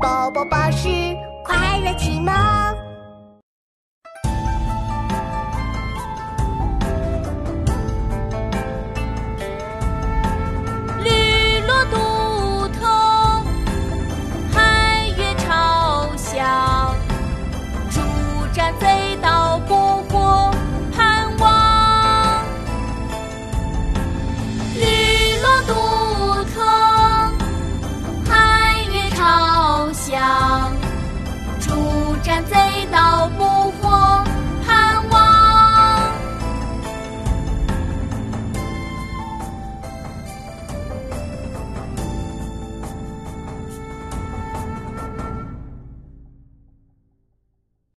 宝宝巴士快乐启蒙。